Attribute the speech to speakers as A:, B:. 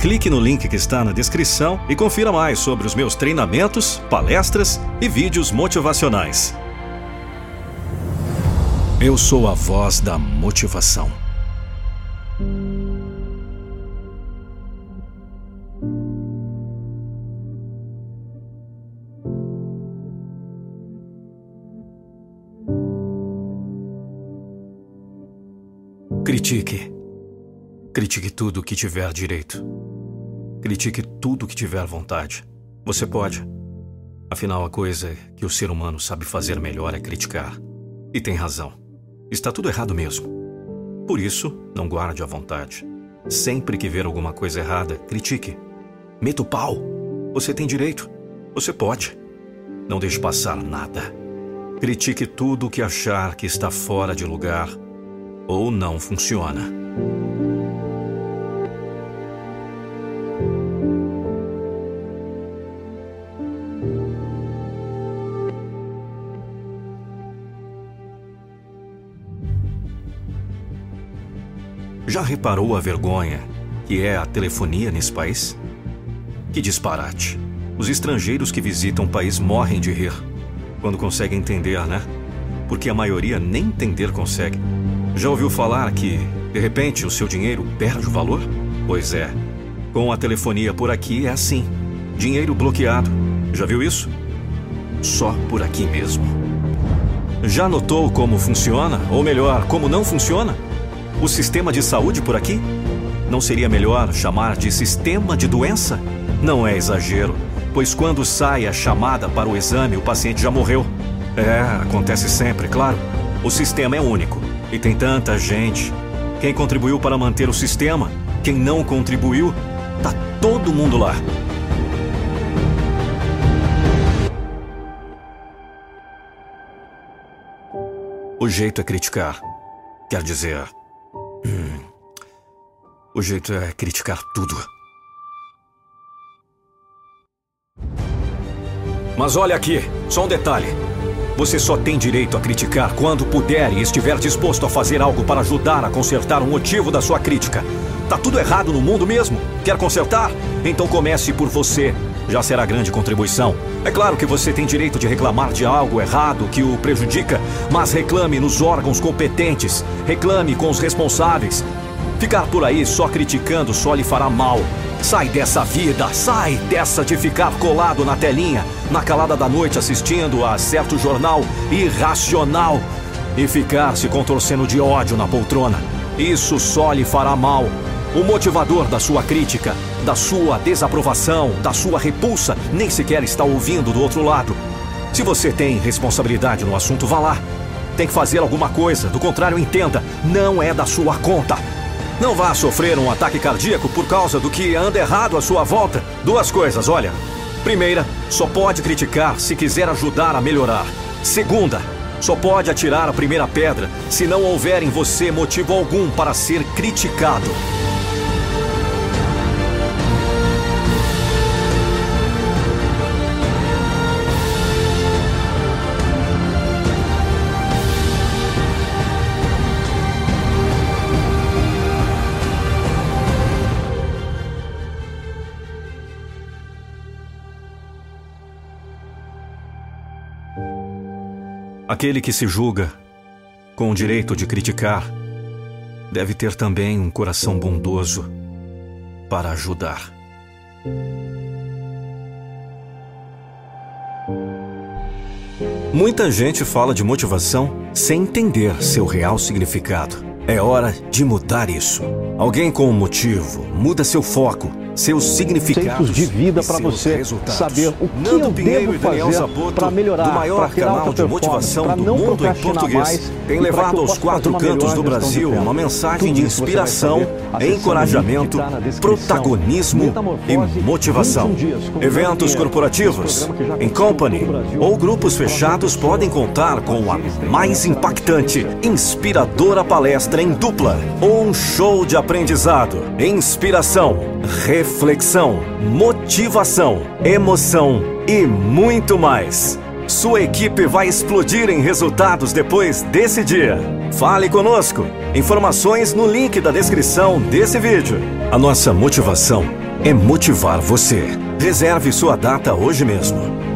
A: Clique no link que está na descrição e confira mais sobre os meus treinamentos, palestras e vídeos motivacionais. Eu sou a voz da motivação. Critique. Critique tudo o que tiver direito. Critique tudo que tiver vontade. Você pode. Afinal, a coisa que o ser humano sabe fazer melhor é criticar. E tem razão. Está tudo errado mesmo. Por isso, não guarde à vontade. Sempre que ver alguma coisa errada, critique. Meta o pau. Você tem direito. Você pode. Não deixe passar nada. Critique tudo o que achar que está fora de lugar ou não funciona. Já reparou a vergonha que é a telefonia nesse país? Que disparate. Os estrangeiros que visitam o país morrem de rir quando conseguem entender, né? Porque a maioria nem entender consegue. Já ouviu falar que, de repente, o seu dinheiro perde o valor? Pois é. Com a telefonia por aqui é assim: dinheiro bloqueado. Já viu isso? Só por aqui mesmo. Já notou como funciona? Ou melhor, como não funciona? O sistema de saúde por aqui? Não seria melhor chamar de sistema de doença? Não é exagero, pois quando sai a chamada para o exame, o paciente já morreu. É, acontece sempre, claro. O sistema é único. E tem tanta gente. Quem contribuiu para manter o sistema? Quem não contribuiu? Tá todo mundo lá. O jeito é criticar. Quer dizer. O jeito é criticar tudo. Mas olha aqui, só um detalhe. Você só tem direito a criticar quando puder e estiver disposto a fazer algo para ajudar a consertar o motivo da sua crítica. Tá tudo errado no mundo mesmo? Quer consertar? Então comece por você. Já será grande contribuição. É claro que você tem direito de reclamar de algo errado que o prejudica, mas reclame nos órgãos competentes. Reclame com os responsáveis. Ficar por aí só criticando só lhe fará mal. Sai dessa vida, sai dessa de ficar colado na telinha, na calada da noite assistindo a certo jornal irracional e ficar se contorcendo de ódio na poltrona. Isso só lhe fará mal. O motivador da sua crítica, da sua desaprovação, da sua repulsa, nem sequer está ouvindo do outro lado. Se você tem responsabilidade no assunto, vá lá. Tem que fazer alguma coisa, do contrário, entenda, não é da sua conta. Não vá sofrer um ataque cardíaco por causa do que anda errado à sua volta. Duas coisas, olha. Primeira, só pode criticar se quiser ajudar a melhorar. Segunda, só pode atirar a primeira pedra se não houver em você motivo algum para ser criticado. Aquele que se julga com o direito de criticar deve ter também um coração bondoso para ajudar. Muita gente fala de motivação sem entender seu real significado. É hora de mudar isso. Alguém com um motivo muda seu foco seus significados
B: de vida para você saber o que Nando eu Pinheiro devo fazer para melhorar,
A: do maior canal de motivação do mundo em português, tem levado aos quatro cantos do Brasil uma mensagem de inspiração, encorajamento, protagonismo e motivação. Eventos corporativos, em company ou grupos fechados podem contar com a mais impactante, inspiradora palestra em dupla. Ou um show de aprendizado, inspiração, reflexão, motivação, emoção e muito mais. Sua equipe vai explodir em resultados depois desse dia. Fale conosco. Informações no link da descrição desse vídeo. A nossa motivação é motivar você. Reserve sua data hoje mesmo.